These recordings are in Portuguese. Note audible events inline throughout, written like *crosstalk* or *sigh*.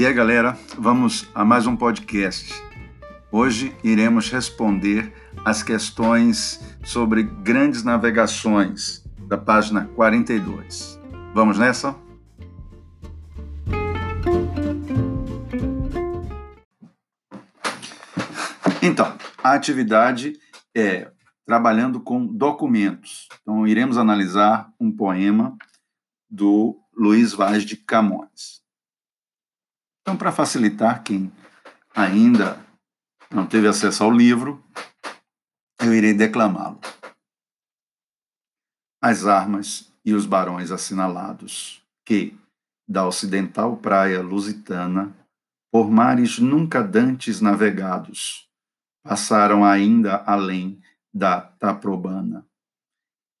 E aí, galera, vamos a mais um podcast. Hoje iremos responder as questões sobre grandes navegações da página 42. Vamos nessa? Então, a atividade é trabalhando com documentos. Então, iremos analisar um poema do Luiz Vaz de Camões. Então, para facilitar quem ainda não teve acesso ao livro, eu irei declamá-lo. As armas e os barões assinalados, que, da ocidental praia lusitana, por mares nunca dantes navegados, passaram ainda além da Taprobana.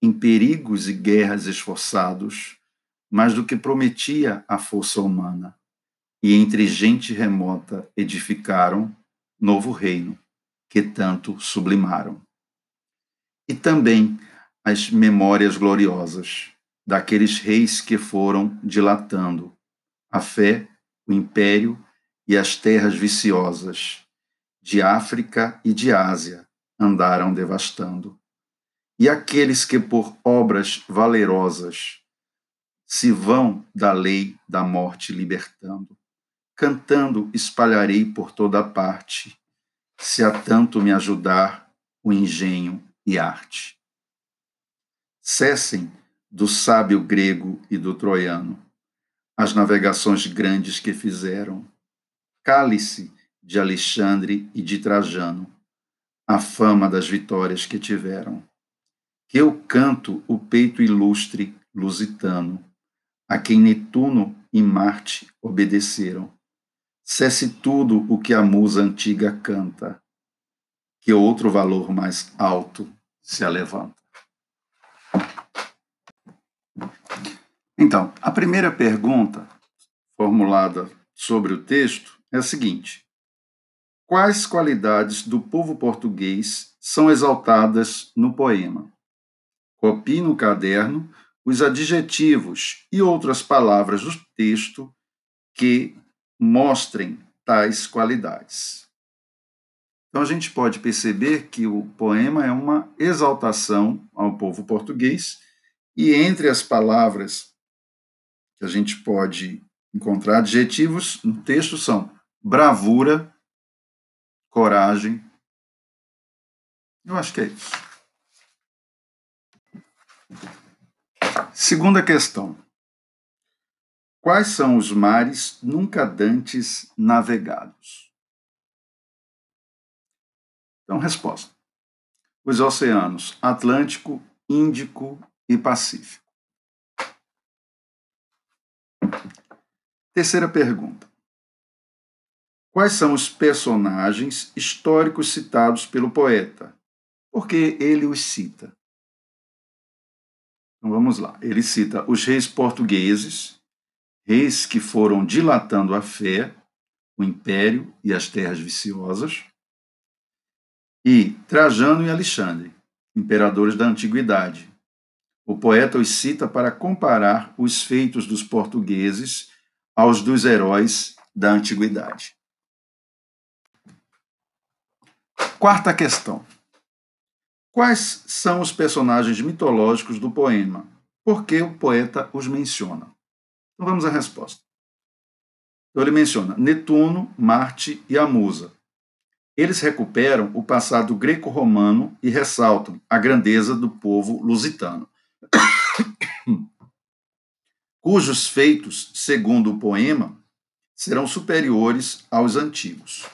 Em perigos e guerras esforçados, mais do que prometia a força humana, e entre gente remota edificaram novo reino, que tanto sublimaram. E também as memórias gloriosas daqueles reis que foram dilatando a fé, o império e as terras viciosas de África e de Ásia andaram devastando. E aqueles que por obras valerosas se vão da lei da morte libertando, cantando espalharei por toda parte, se a tanto me ajudar o engenho e arte. Cessem do sábio grego e do troiano as navegações grandes que fizeram. Cale-se de Alexandre e de Trajano, a fama das vitórias que tiveram. Que eu canto o peito ilustre lusitano, a quem Netuno e Marte obedeceram. Cesse tudo o que a musa antiga canta, que outro valor mais alto se alevanta. Então, a primeira pergunta formulada sobre o texto é a seguinte: Quais qualidades do povo português são exaltadas no poema? Copie no caderno os adjetivos e outras palavras do texto que mostrem tais qualidades. Então a gente pode perceber que o poema é uma exaltação ao povo português e entre as palavras que a gente pode encontrar adjetivos no texto são bravura, coragem. Eu acho que é isso. Segunda questão. Quais são os mares nunca dantes navegados? Então, resposta: os oceanos Atlântico, Índico e Pacífico. Terceira pergunta. Quais são os personagens históricos citados pelo poeta? Porque ele os cita. Então vamos lá. Ele cita os reis portugueses, reis que foram dilatando a fé, o império e as terras viciosas, e Trajano e Alexandre, imperadores da antiguidade. O poeta os cita para comparar os feitos dos portugueses aos dos heróis da antiguidade. Quarta questão. Quais são os personagens mitológicos do poema? Por que o poeta os menciona? Então vamos à resposta. Então ele menciona Netuno, Marte e a Musa. Eles recuperam o passado greco-romano e ressaltam a grandeza do povo lusitano, *coughs* cujos feitos, segundo o poema, serão superiores aos antigos.